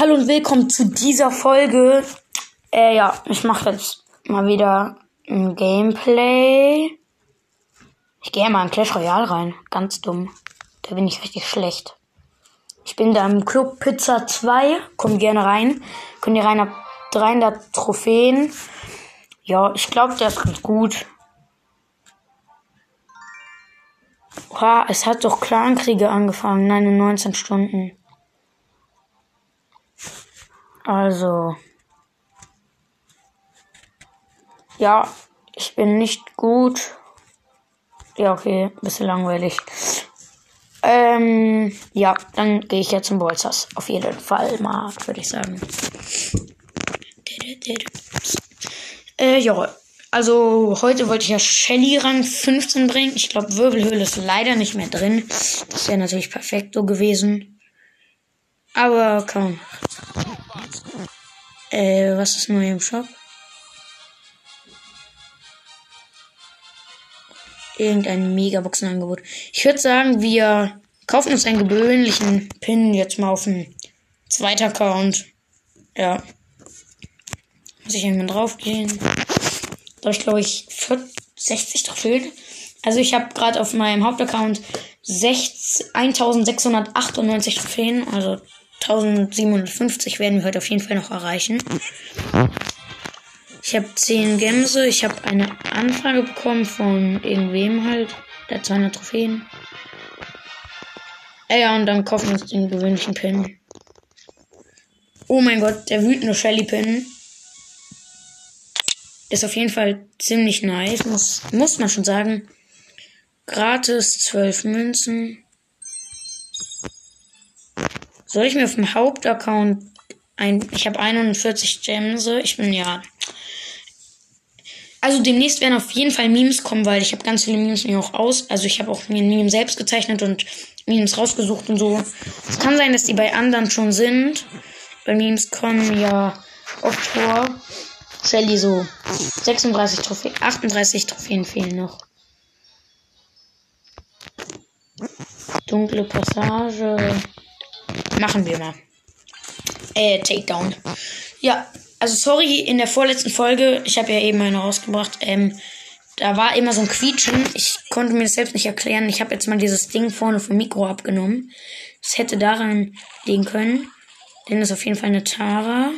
Hallo und willkommen zu dieser Folge. Äh, ja, ich mache jetzt mal wieder ein Gameplay. Ich gehe mal in Clash Royale rein. Ganz dumm. Da bin ich richtig schlecht. Ich bin da im Club Pizza 2. Kommt gerne rein. Könnt ihr rein ab 300 Trophäen. Ja, ich glaube, der ist ganz gut. Oha, es hat doch Clankriege angefangen. Nein, in 19 Stunden. Also. Ja, ich bin nicht gut. Ja, okay, bisschen langweilig. Ähm, ja, dann gehe ich jetzt zum Bolzers. Auf jeden Fall mal, würde ich sagen. Äh, ja. Also, heute wollte ich ja Shelly Rang 15 bringen. Ich glaube, Wirbelhöhle ist leider nicht mehr drin. Das wäre natürlich perfekt so gewesen. Aber komm. Äh, was ist neu im Shop? Irgendein Megaboxenangebot. Ich würde sagen, wir kaufen uns einen gewöhnlichen Pin jetzt mal auf den zweiten Account. Ja. Muss ich irgendwann draufgehen. Da habe ich, glaube ich, 60 Trophäen. Also ich habe gerade auf meinem Hauptaccount 1698 Trophäen. Also 1750 werden wir heute auf jeden Fall noch erreichen. Ich habe 10 Gänse. Ich habe eine Anfrage bekommen von irgendwem halt. Der 200 Trophäen. Äh, ja, und dann kaufen wir uns den gewöhnlichen Pin. Oh mein Gott, der wütende Shelly Pin. Ist auf jeden Fall ziemlich nice, muss, muss man schon sagen. Gratis 12 Münzen. Soll ich mir auf dem Hauptaccount ein. Ich habe 41 Gems. Ich bin ja. Also demnächst werden auf jeden Fall Memes kommen, weil ich habe ganz viele Memes mir auch aus. Also ich habe auch mir ein Meme selbst gezeichnet und Memes rausgesucht und so. Es kann sein, dass die bei anderen schon sind. Bei Memes kommen ja oft vor. Shelly so 36 Trophäen, 38 Trophäen fehlen noch. Dunkle Passage. Machen wir mal. Äh, Takedown. Ja, also sorry, in der vorletzten Folge, ich habe ja eben eine rausgebracht, ähm, da war immer so ein Quietschen. Ich konnte mir das selbst nicht erklären. Ich habe jetzt mal dieses Ding vorne vom Mikro abgenommen. Das hätte daran liegen können. Denn das ist auf jeden Fall eine Tara.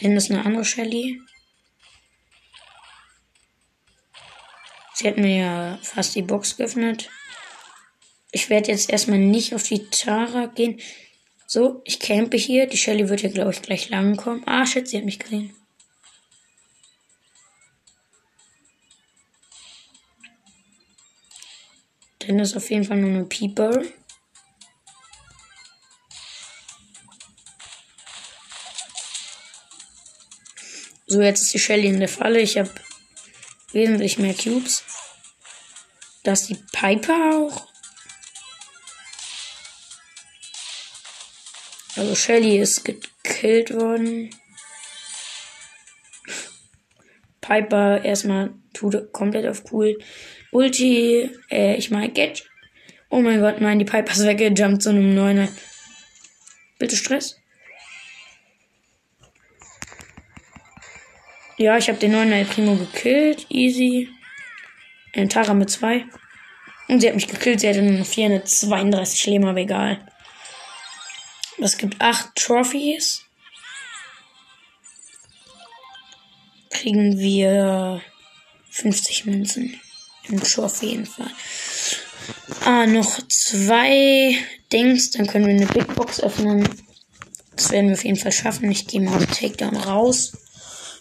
Denn das ist eine andere Shelly. Sie hat mir ja fast die Box geöffnet. Ich werde jetzt erstmal nicht auf die Tara gehen. So, ich campe hier. Die Shelly wird hier, glaube ich, gleich lang kommen. Ah, shit, sie hat mich gesehen. Dann ist auf jeden Fall nur eine Pieper. So, jetzt ist die Shelly in der Falle. Ich habe wesentlich mehr Cubes. Da ist die Piper auch. Also Shelly ist gekillt worden. Piper erstmal tut komplett auf cool. Ulti, äh, ich meine Get. Oh mein Gott, nein, die Piper ist weggejumpt zu einem Neuner. Bitte Stress. Ja, ich habe den Neuner Primo gekillt. Easy. Ein Tara mit zwei. Und sie hat mich gekillt. Sie hatte nur noch 432 Leben, aber egal. Es gibt acht Trophies. Kriegen wir 50 Münzen. Im Show auf jeden Fall. Ah, noch zwei Dings. Dann können wir eine Big Box öffnen. Das werden wir auf jeden Fall schaffen. Ich gehe mal auf Takedown raus.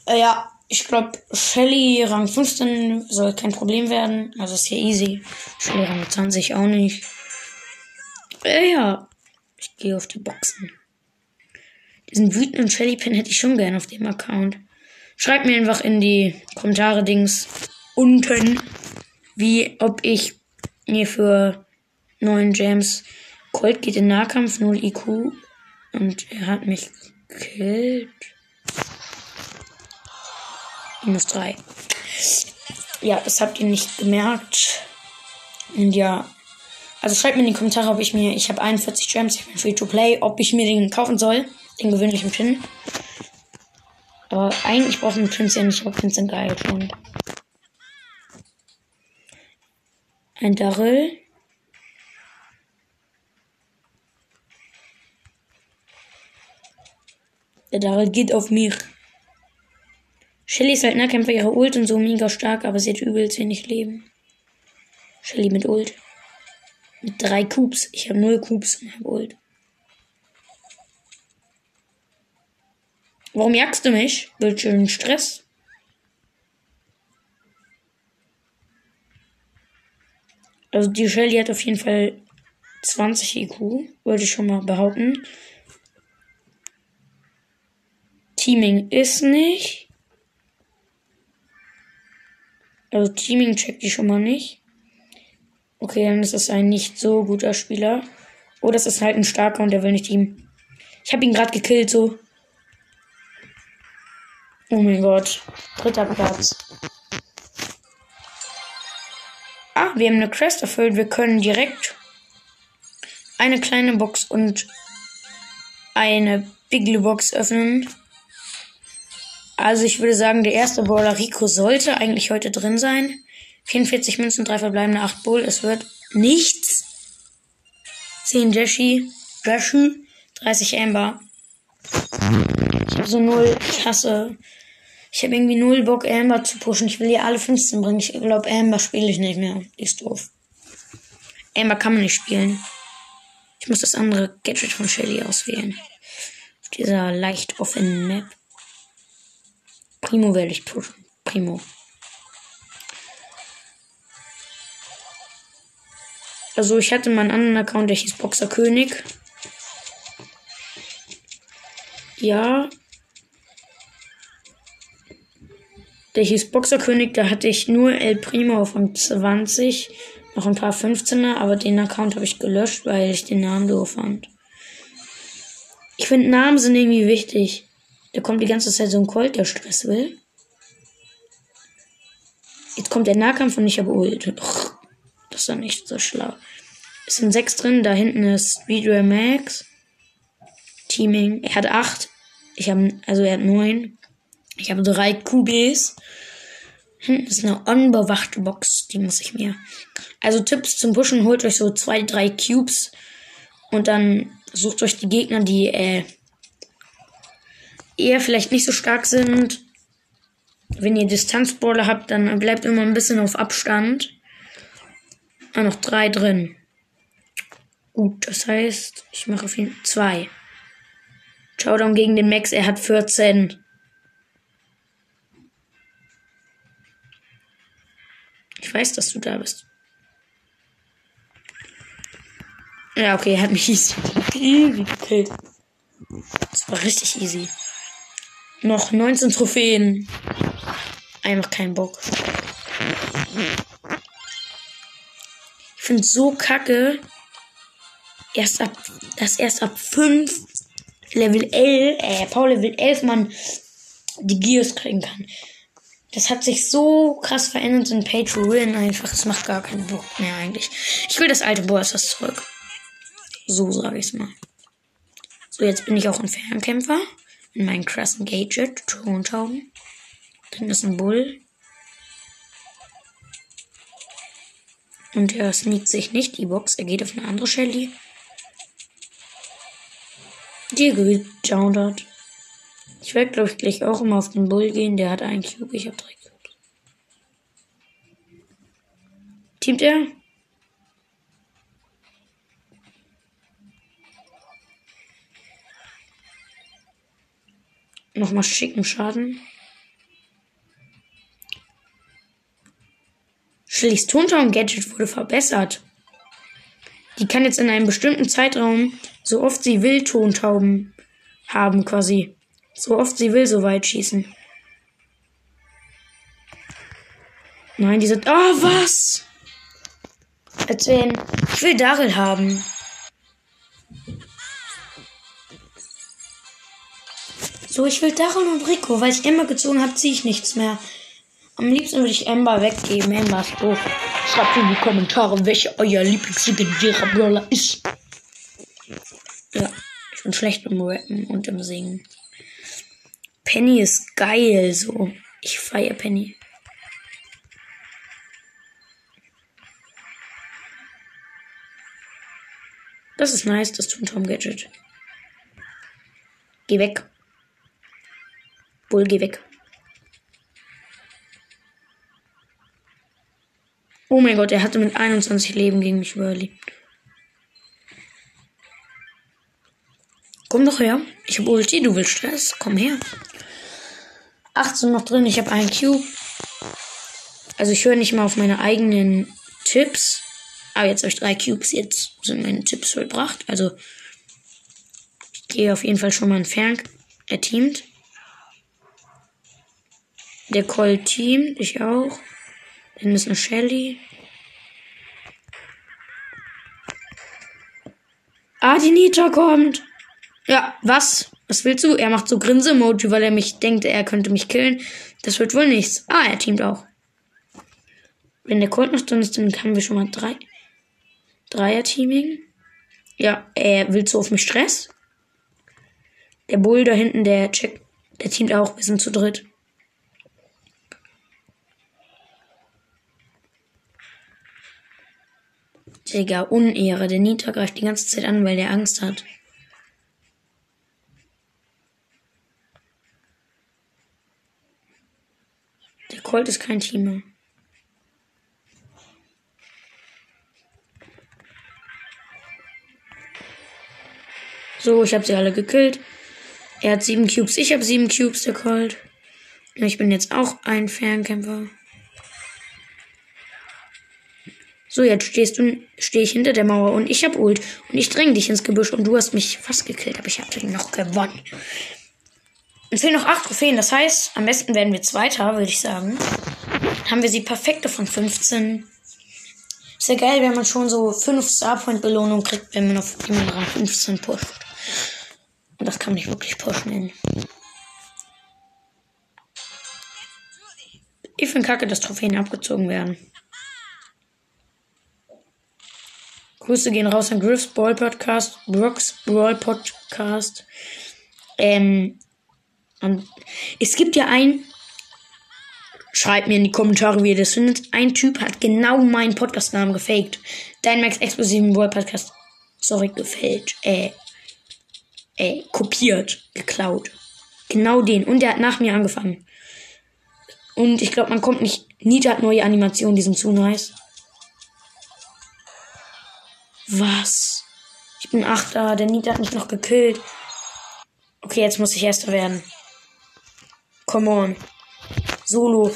Äh, ja, ich glaube, Shelly Rang 15 soll kein Problem werden. Also ist hier easy. Shelly Rang 20 auch nicht. Äh, ja, ich gehe auf die Boxen. Diesen wütenden Shelly Pin hätte ich schon gern auf dem Account. Schreibt mir einfach in die Kommentare Dings unten, wie ob ich mir für neuen Gems Colt geht in Nahkampf 0 IQ und er hat mich gekillt. Minus 3. Ja, das habt ihr nicht gemerkt. Und ja, Also schreibt mir in die Kommentare, ob ich mir, ich habe 41 Gems, ich bin free to play, ob ich mir den kaufen soll, den gewöhnlichen Pin. Aber eigentlich brauchen wir Pins ja nicht, aber Pins sind geil schon. Ein Darrell. Der Darrell geht auf mich. Shelly ist halt Nahkämpfer, ihre Ult und so mega stark, aber sie hat übelst wenig Leben. Shelly mit Ult. Mit drei Cubes. Ich habe null Cubes und habe Ult. Warum jagst du mich? Willst du einen Stress? Also die Shelly hat auf jeden Fall 20 IQ, würde ich schon mal behaupten. Teaming ist nicht. Also Teaming checkt die schon mal nicht. Okay, dann ist das ein nicht so guter Spieler. Oh, das ist halt ein starker und der will nicht teamen. Ich habe ihn gerade gekillt, so. Oh mein Gott. Dritter Platz. Ah, wir haben eine Quest erfüllt. Wir können direkt eine kleine Box und eine Big Box öffnen. Also ich würde sagen, der erste Brawler Rico sollte eigentlich heute drin sein. 44 Münzen, 3 verbleibende, 8 Bull. Es wird nichts. 10 Jessie, Jessie, 30 Amber. Ich habe so null, ich hasse. Ich habe irgendwie null Bock, Amber zu pushen. Ich will hier alle 15 bringen. Ich glaube, Amber spiele ich nicht mehr. Die ist doof. Amber kann man nicht spielen. Ich muss das andere Gadget von Shelly auswählen. Auf dieser leicht offenen Map. Primo werde ich pushen. Primo. Also ich hatte meinen anderen Account, der hieß Boxer König. Ja. Der hieß Boxer König, da hatte ich nur El Primo Rang 20, noch ein paar 15er, aber den Account habe ich gelöscht, weil ich den Namen doof fand. Ich finde Namen sind irgendwie wichtig. Da kommt die ganze Zeit so ein Colt, der Stress will. Jetzt kommt der Nahkampf und ich habe Ult. Das ist doch nicht so schlau. Es sind sechs drin. Da hinten ist Video Max. Teaming. Er hat acht. Ich habe, also er hat neun. Ich habe drei QBs. Hinten ist eine unbewachte Box. Die muss ich mir. Also Tipps zum Pushen. Holt euch so zwei, drei Cubes. Und dann sucht euch die Gegner, die äh, eher vielleicht nicht so stark sind. Wenn ihr Distanzbrawler habt, dann bleibt immer ein bisschen auf Abstand. Ah, noch drei drin. Gut, das heißt, ich mache auf ihn zwei. Showdown gegen den Max, er hat 14. Ich weiß, dass du da bist. Ja, okay, er hat mich easy, gekillt. Das war richtig easy. Noch 19 Trophäen. Einfach kein Bock finde es so kacke, erst ab, dass erst ab 5 Level 11, äh, Paul Level 11 man die Gears kriegen kann. Das hat sich so krass verändert in Pay to Win einfach. Es macht gar keinen Bock mehr eigentlich. Ich will das alte Ballstars zurück. So sage ich es mal. So, jetzt bin ich auch ein Fernkämpfer. In meinem krassen Gadget. Tontauben. Drin ist ein Bull. Und er sneakt sich nicht die Box. Er geht auf eine andere Shelly. Die gejountert. Ich werde, glaube ich, gleich auch immer auf den Bull gehen. Der hat einen Cube. Ich habe drei Cubes. Teamt er? Nochmal schicken Schaden. Shellys Tontauben-Gadget wurde verbessert. Die kann jetzt in einem bestimmten Zeitraum so oft sie will Tontauben haben quasi. So oft sie will so weit schießen. Nein, die sind. Oh, was? Erzählen. Ich will Daryl haben. So, ich will Daryl und Rico. Weil ich immer gezogen habe, ziehe ich nichts mehr. Am liebsten würde ich Ember weggeben. Ember ist doof. Schreibt in die Kommentare, welcher euer Lieblingslegendärer Brawler ist. Ja, ich bin schlecht im Rappen und im Singen. Penny ist geil, so. Ich feiere Penny. Das ist nice, das tut Tom Gadget. Geh weg. Bull, geh weg. Oh mein Gott, er hatte mit 21 Leben gegen mich überlebt. Komm doch her. Ich hab Ulti, du willst Stress. Komm her. 18 noch drin, ich habe einen Cube. Also ich höre nicht mal auf meine eigenen Tipps. Aber jetzt habe ich drei Cubes, jetzt sind meine Tipps vollbracht. Also ich gehe auf jeden Fall schon mal entfernt. Er teamt. Der Colt teamt, ich auch. Dann ist eine Shelly. Ah, die Nita kommt. Ja, was? Was willst du? Er macht so Grinse-Emoji, weil er mich denkt, er könnte mich killen. Das wird wohl nichts. Ah, er teamt auch. Wenn der Colt noch drin ist, dann haben wir schon mal drei. Dreier-Teaming. Ja, er will so auf mich Stress. Der Bull da hinten, der checkt, der teamt auch. Wir sind zu dritt. Digga, Unehre. Der Nita greift die ganze Zeit an, weil der Angst hat. Der Colt ist kein Teamer. So, ich habe sie alle gekillt. Er hat sieben Cubes, ich habe sieben Cubes, der Colt. Ich bin jetzt auch ein Fernkämpfer. So, jetzt stehst du, stehe ich hinter der Mauer und ich hab Ult und ich dränge dich ins Gebüsch und du hast mich fast gekillt, aber ich habe noch gewonnen. Es fehlen noch acht Trophäen, das heißt, am besten werden wir Zweiter, würde ich sagen. Haben wir sie perfekte von 15. Ist ja geil, wenn man schon so 5 Starpoint-Belohnung kriegt, wenn man auf jemanden Rang 15 pusht. Und das kann man nicht wirklich pushen nennen. Ich finde kacke, dass Trophäen abgezogen werden. Grüße gehen raus an Griffs Ball Podcast, Brooks Brawl Podcast. Ähm, es gibt ja ein, schreibt mir in die Kommentare, wie ihr das findet. Ein Typ hat genau meinen Podcast-Namen gefaked. Dein Max Explosiven Brawl Podcast. Sorry, gefällt. Äh, äh, kopiert, geklaut. Genau den. Und der hat nach mir angefangen. Und ich glaube, man kommt nicht. Nita hat neue Animationen, die sind zu nice. Was? Ich bin Achter. Der Nita hat mich noch gekillt. Okay, jetzt muss ich Erster werden. Come on. Solo.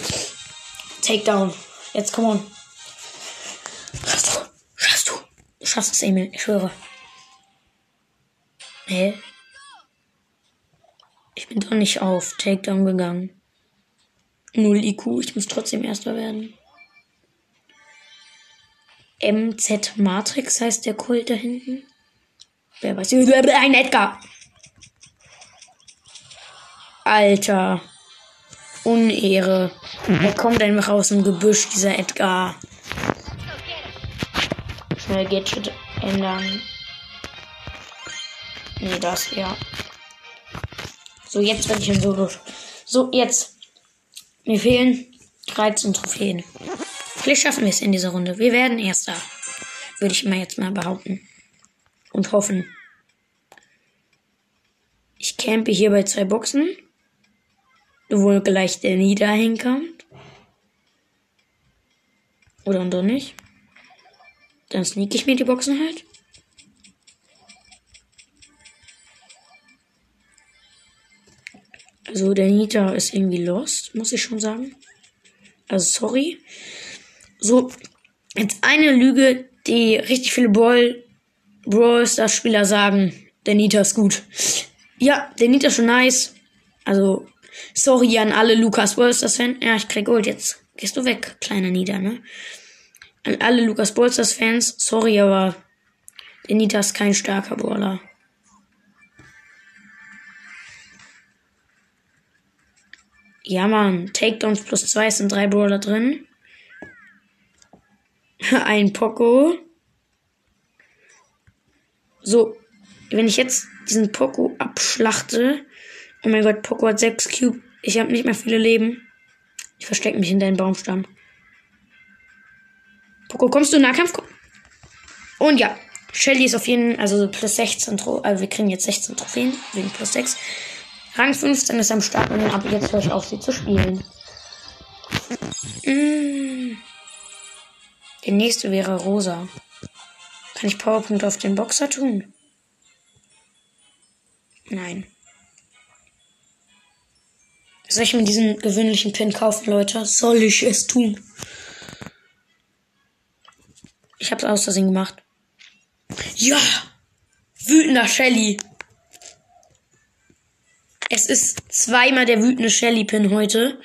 Takedown. Jetzt come on. Schaffst du. Schaffst du. Du schaffst es, Emil. Ich schwöre. Hä? Ich bin doch nicht auf Takedown gegangen. Null IQ. Ich muss trotzdem Erster werden. MZ Matrix heißt der Kult da hinten. Wer weiß. Ein Edgar. Alter. Unehre. Er kommt einfach aus dem Gebüsch, dieser Edgar. Schnell Gadget ändern. Nee, das, ja. So, jetzt werde ich in Solo. So, jetzt. Mir fehlen 13 Trophäen. Vielleicht schaffen wir es in dieser Runde. Wir werden Erster. Würde ich mal jetzt mal behaupten. Und hoffen. Ich campe hier bei zwei Boxen. Wo gleich der Nieder hinkommt. Oder doch nicht. Dann sneak ich mir die Boxen halt. Also der Nita ist irgendwie lost, muss ich schon sagen. Also sorry. So, jetzt eine Lüge, die richtig viele Brawl, Brawl Stars Spieler sagen. Der Nita ist gut. Ja, der Nita ist schon nice. Also, sorry an alle Lukas Brawl Stars Fans. Ja, ich krieg Gold jetzt. Gehst du weg, kleiner Nita, ne? An alle Lukas Brawl Stars Fans. Sorry, aber der Nita ist kein starker Brawler. Ja, Mann. Takedowns plus zwei sind drei Brawler drin. ein Poco. So, wenn ich jetzt diesen Poco abschlachte. Oh mein Gott, Poco hat 6 Cube. Ich habe nicht mehr viele Leben. Ich verstecke mich in deinen Baumstamm. Poco, kommst du in Nahkampf? Und ja, Shelly ist auf jeden Fall, also plus 16, also wir kriegen jetzt 16 Trophäen, wegen plus 6. Rang 15 ist am Start und ab jetzt höre ich auf, sie zu spielen. Mm. Der nächste wäre Rosa. Kann ich Powerpunkt auf den Boxer tun? Nein. Soll ich mir diesen gewöhnlichen Pin kaufen, Leute? Soll ich es tun? Ich hab's aus Versehen gemacht. Ja! Wütender Shelly. Es ist zweimal der wütende Shelly-Pin heute.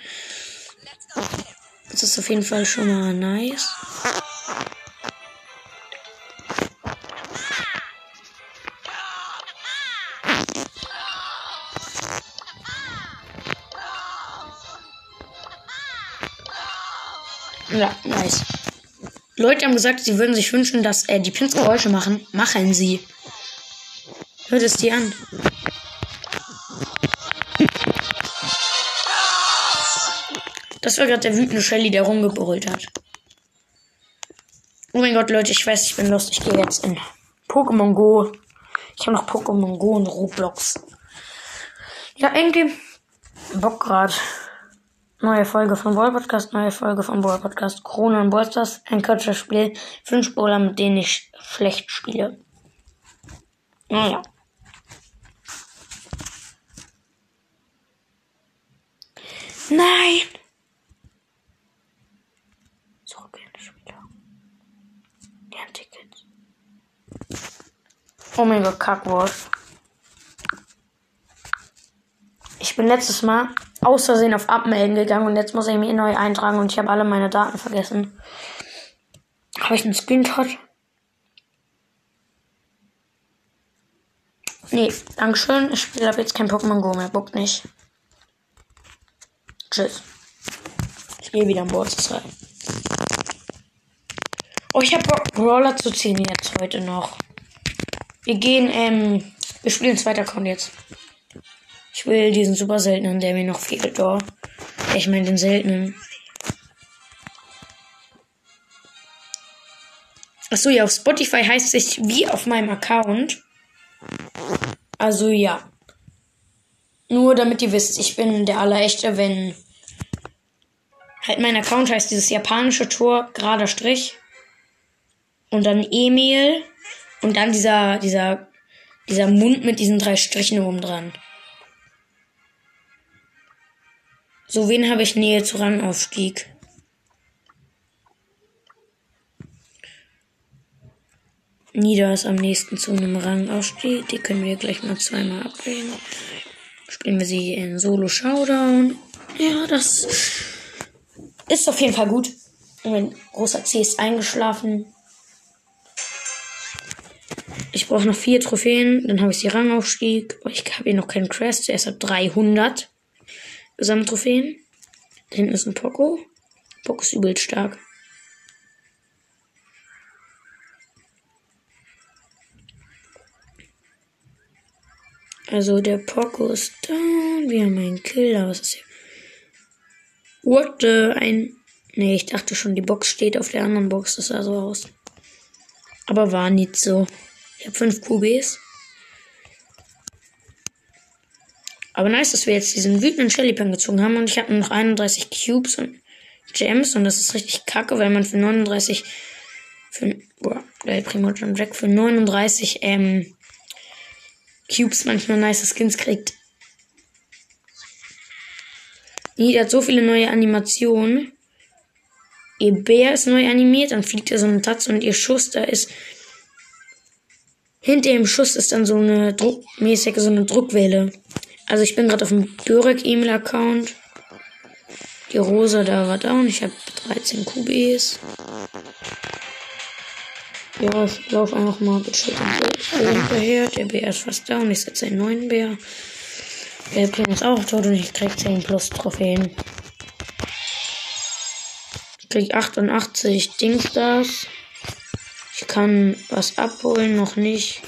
Das ist auf jeden Fall schon mal nice. Leute haben gesagt, sie würden sich wünschen, dass äh, die Pins Geräusche machen. Machen sie. Hört es dir an. Das war gerade der wütende Shelly, der rumgebrüllt hat. Oh mein Gott, Leute, ich weiß, ich bin lost. Ich gehe jetzt in Pokémon Go. Ich habe noch Pokémon Go und Roblox. Ja, irgendwie Bock gerade. Neue Folge von Ball Podcast, neue Folge von Ball Podcast. Corona und Ballstars, ein kurzes Spiel. Fünf Bowler, mit denen ich schlecht spiele. Naja. Nein! Zurück in das Spiel. Ja, Tickets. Oh mein Gott, Kackwurst. Ich bin letztes Mal aus Versehen auf Abmelden gegangen und jetzt muss ich mich neu eintragen und ich habe alle meine Daten vergessen. Habe ich einen Screenshot? Nee, Dankeschön. Ich spiele ab jetzt kein Pokémon Go mehr. Bock nicht. Tschüss. Ich gehe wieder an Bord rein. Oh, ich habe Bock, Brawler zu ziehen jetzt heute noch. Wir gehen, ähm, wir spielen zweiter Account jetzt. Will diesen super seltenen, der mir noch fehlt, oh. Ich meine den seltenen. Achso, ja, auf Spotify heißt es wie auf meinem Account. Also ja. Nur damit ihr wisst, ich bin der Allerechte, wenn halt mein Account heißt dieses japanische Tor, gerader Strich. Und dann E-Mail. Und dann dieser, dieser, dieser Mund mit diesen drei Strichen oben dran. So, wen habe ich Nähe zu Rangaufstieg? Nieder ist am nächsten zu einem Rangaufstieg. Die können wir gleich mal zweimal abwählen. Spielen wir sie in Solo Showdown. Ja, das ist auf jeden Fall gut. Mein großer C ist eingeschlafen. Ich brauche noch vier Trophäen. Dann habe ich die Rangaufstieg. Ich habe hier noch keinen Crash. Zuerst hat 300. Gesamttrophäen. Da hinten ist ein Poco. Poco ist übel stark. Also der Poco ist da. Wir haben einen Killer. Was ist hier? What the? Ein. Nee, ich dachte schon, die Box steht auf der anderen Box. Das sah so aus. Aber war nicht so. Ich habe fünf QBs. Aber nice, dass wir jetzt diesen wütenden Shelly-Pan gezogen haben. Und ich habe nur noch 31 Cubes und Gems. Und das ist richtig kacke, weil man für 39. Für, boah, der Primo John Jack für 39 ähm, Cubes manchmal nice Skins kriegt. Die hat so viele neue Animationen. Ihr Bär ist neu animiert, dann fliegt er so eine Tatze und ihr Schuss, da ist. Hinter dem Schuss ist dann so eine druckmäßige, so eine Druckwelle. Also ich bin gerade auf dem Börek-E-Mail-Account. Die Rosa da war down. Ich habe 13 QBs. Ja, ich laufe einfach mal gechillt hinterher. Der Bär ist fast down. Ich setze einen neuen Bär. Der Pin ist auch tot und ich krieg 10 plus Trophäen. krieg 88 Dings das. Ich kann was abholen, noch nicht.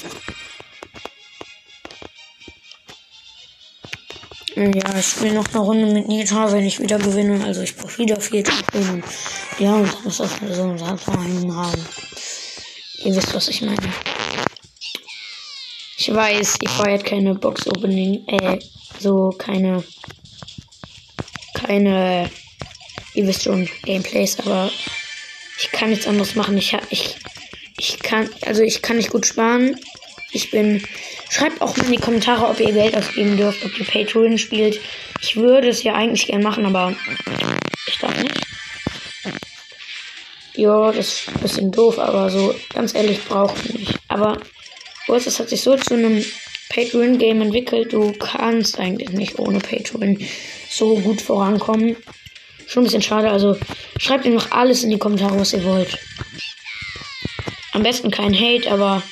Ja, ich spiele noch eine Runde mit Nita, wenn ich wieder gewinne. Also ich brauche wieder vier Trophäen. Ja, und dann muss das so ein Sachen haben. Ihr wisst, was ich meine. Ich weiß, ich feiert keine Box-Opening, äh, so keine, keine, ihr wisst schon, Gameplays, aber ich kann nichts anderes machen. Ich, ich, ich kann, also ich kann nicht gut sparen. Ich bin Schreibt auch mal in die Kommentare, ob ihr Geld ausgeben dürft, ob ihr Win spielt. Ich würde es ja eigentlich gern machen, aber ich darf nicht. Ja, das ist ein bisschen doof, aber so ganz ehrlich braucht ich nicht. Aber es hat sich so zu einem Pay-to-Win-Game entwickelt, du kannst eigentlich nicht ohne Pay-to-Win so gut vorankommen. Schon ein bisschen schade, also schreibt mir noch alles in die Kommentare, was ihr wollt. Am besten kein Hate, aber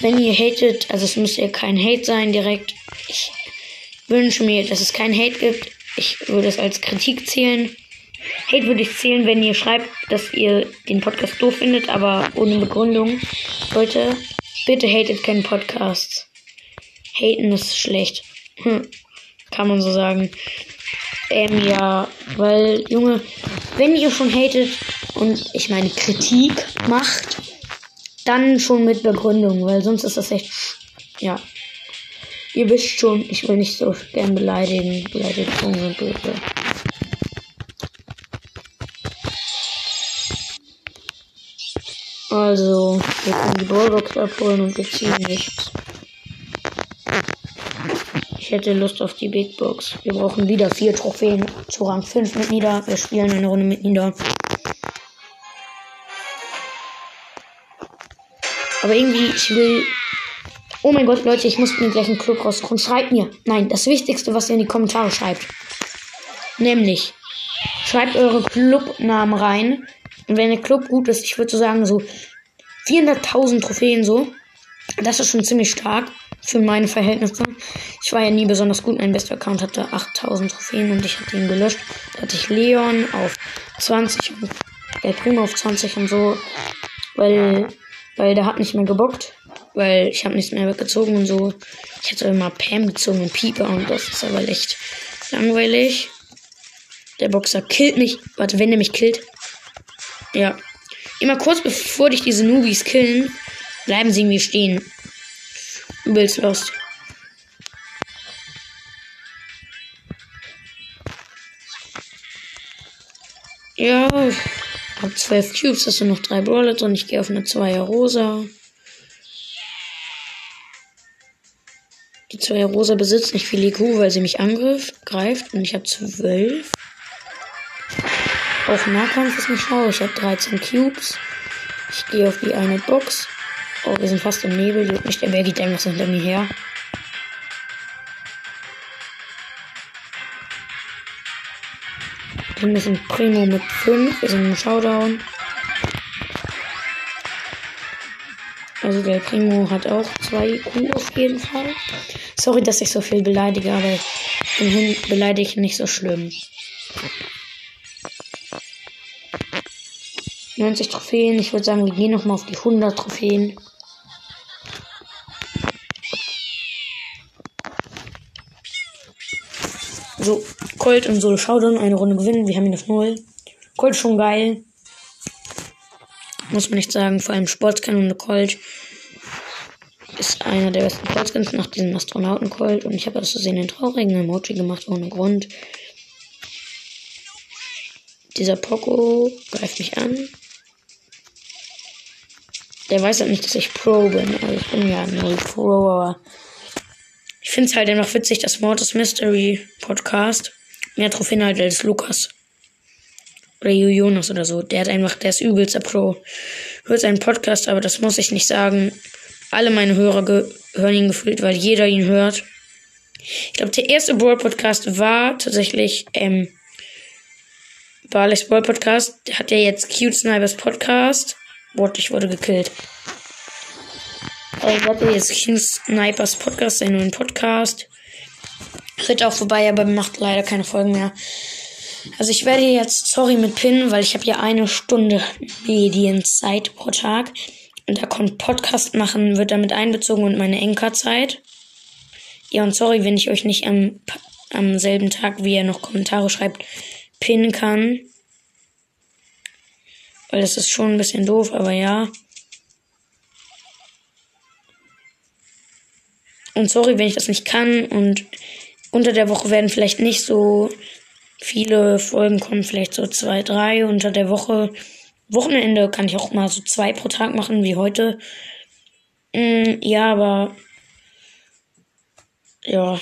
wenn ihr hatet, also es muss ja kein Hate sein direkt. Ich wünsche mir, dass es kein Hate gibt. Ich würde es als Kritik zählen. Hate würde ich zählen, wenn ihr schreibt, dass ihr den Podcast doof findet, aber ohne Begründung. Leute, bitte hatet keinen Podcast. Haten ist schlecht. Hm, kann man so sagen. Ähm, ja, weil, Junge, wenn ihr schon hatet und ich meine Kritik macht, dann schon mit Begründung, weil sonst ist das echt. Ja. Ihr wisst schon, ich will nicht so gern beleidigen. Beleidigungen sind böse. Also, wir können die Ballbox abholen und wir ziehen nichts. Ich hätte Lust auf die Big Box. Wir brauchen wieder vier Trophäen zu Rang 5 mit Nieder. Wir spielen eine Runde mit Nieder. Aber irgendwie, ich will. Oh mein Gott, Leute, ich muss mir gleich einen Club raussuchen. Schreibt mir. Nein, das Wichtigste, was ihr in die Kommentare schreibt. Nämlich, schreibt eure Clubnamen rein. Und wenn der Club gut ist, ich würde so sagen, so 400.000 Trophäen so. Das ist schon ziemlich stark für meine Verhältnisse. Ich war ja nie besonders gut. Mein bester Account hatte 8000 Trophäen und ich hatte ihn gelöscht. Da hatte ich Leon auf 20 und der Primo auf 20 und so. Weil weil der hat nicht mehr gebockt. Weil ich habe nichts mehr weggezogen und so. Ich hatte immer Pam gezogen und Pieper und das ist aber echt langweilig. Der Boxer killt mich. Warte, wenn der mich killt. Ja. Immer kurz bevor dich diese Nubis killen, bleiben sie irgendwie stehen. Übelst lost. Ja, hab 12 Cubes, das sind noch drei Brawler drin. Ich gehe auf eine 2 Rosa. Die 2 Rosa besitzt nicht viel IQ, weil sie mich angreift. Greift und ich habe 12. Auch Nahkampf ist nicht schlau. Ich habe 13 Cubes. Ich gehe auf die eine Box. Oh, wir sind fast im Nebel. Der Bär geht irgendwas hinter mir her. Wir sind Primo mit 5. Wir sind im Showdown. Also der Primo hat auch 2 IQ auf jeden Fall. Sorry, dass ich so viel beleidige, aber immerhin beleidige ich nicht so schlimm. 90 Trophäen. Ich würde sagen, wir gehen nochmal auf die 100 Trophäen. So, Colt und Solo Showdown eine Runde gewinnen. Wir haben ihn auf 0. Colt schon geil. Muss man nicht sagen. Vor allem Sportskanone Colt ist einer der besten Coltskins nach diesem Astronauten Colt. Und ich habe aus Versehen den traurigen Emoji gemacht ohne Grund. Dieser Poco greift mich an. Der weiß halt nicht, dass ich Pro bin. Also ich bin ja null Pro, aber ich finde es halt einfach witzig, dass Mortis Mystery Podcast mehr Trophäen hat als Lukas. Oder Jonas oder so. Der hat einfach, der ist übelster Pro. Hört seinen Podcast, aber das muss ich nicht sagen. Alle meine Hörer hören ihn gefühlt, weil jeder ihn hört. Ich glaube, der erste Brawl Podcast war tatsächlich, ähm, Alex Brawl Podcast. Der hat ja jetzt Cute Snipers Podcast. Wort, ich wurde gekillt. Ich werde jetzt King Snipers Podcast, einen neuen Podcast. Hört auch vorbei, aber macht leider keine Folgen mehr. Also ich werde jetzt sorry mit Pin, weil ich habe ja eine Stunde Medienzeit pro Tag. Und da kommt Podcast machen, wird damit einbezogen und meine Enkerzeit. Ja, und sorry, wenn ich euch nicht am, am selben Tag, wie ihr noch Kommentare schreibt, pinnen kann. Weil das ist schon ein bisschen doof, aber ja. Und sorry, wenn ich das nicht kann. Und unter der Woche werden vielleicht nicht so viele Folgen kommen, vielleicht so zwei, drei unter der Woche. Wochenende kann ich auch mal so zwei pro Tag machen, wie heute. Mm, ja, aber ja.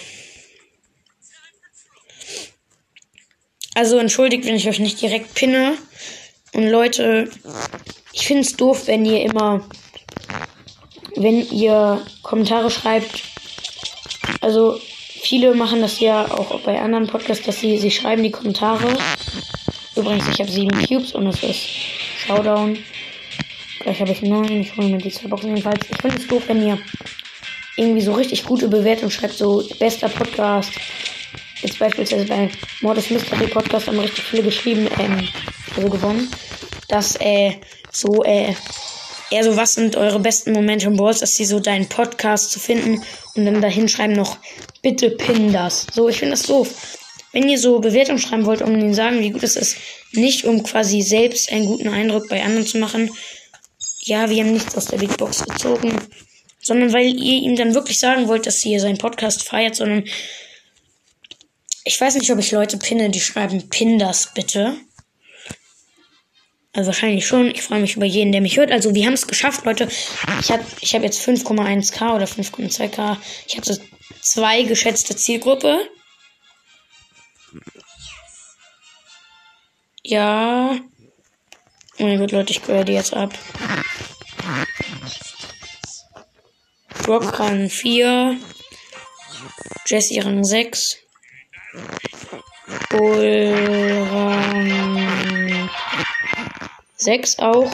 Also entschuldigt, wenn ich euch nicht direkt pinne. Und Leute, ich finde es doof, wenn ihr immer, wenn ihr Kommentare schreibt. Also viele machen das ja auch bei anderen Podcasts, dass sie, sie schreiben die Kommentare. Übrigens, ich habe sieben Cubes und es ist Showdown. Gleich habe ich neun. Ich hole mir die zwei Boxen jedenfalls. Ich finde es doof, wenn ihr irgendwie so richtig gute Bewertungen schreibt, so bester Podcast. Jetzt beispielsweise bei Mordes Mystery Podcast haben richtig viele geschrieben, ähm, also gewonnen. Dass, äh, so, äh, eher so, was sind eure besten Momente im Balls, dass sie so deinen Podcast zu finden und dann dahin schreiben noch, Bitte pin das. So, ich finde das doof. Wenn ihr so Bewertungen schreiben wollt, um denen sagen, wie gut es ist, nicht um quasi selbst einen guten Eindruck bei anderen zu machen, ja, wir haben nichts aus der Big Box gezogen, sondern weil ihr ihm dann wirklich sagen wollt, dass ihr seinen Podcast feiert, sondern ich weiß nicht, ob ich Leute pinne, die schreiben, pin das bitte. Also wahrscheinlich schon. Ich freue mich über jeden, der mich hört. Also wir haben es geschafft, Leute. Ich habe ich hab jetzt 5,1k oder 5,2k. Ich habe 2 geschätzte Zielgruppe. Ja. Oh mein Gott, Leute, ich gehöre die jetzt ab. Brock Rang 4. Jessie Rang 6. Bull Rang 6 auch.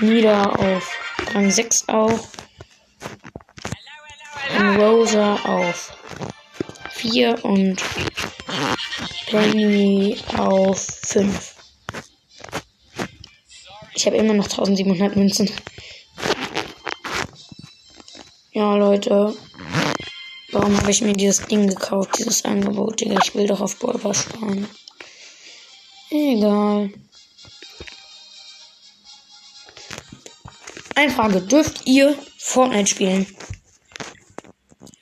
Nieder auf Rang 6 auch. Rosa auf 4 und Penny auf 5. Ich habe immer noch 1700 Münzen. Ja, Leute. Warum habe ich mir dieses Ding gekauft, dieses Angebot, Digga? Ich will doch auf Bolper sparen. Egal. Eine Frage. Dürft ihr Fortnite spielen?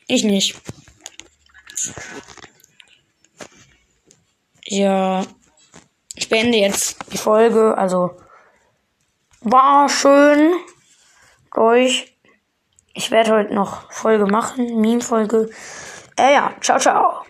Ich nicht. Ja. Ich beende jetzt die Folge. Also. War schön. Euch. Ich werde heute noch Folge machen. Meme-Folge. Äh ja. Ciao, ciao.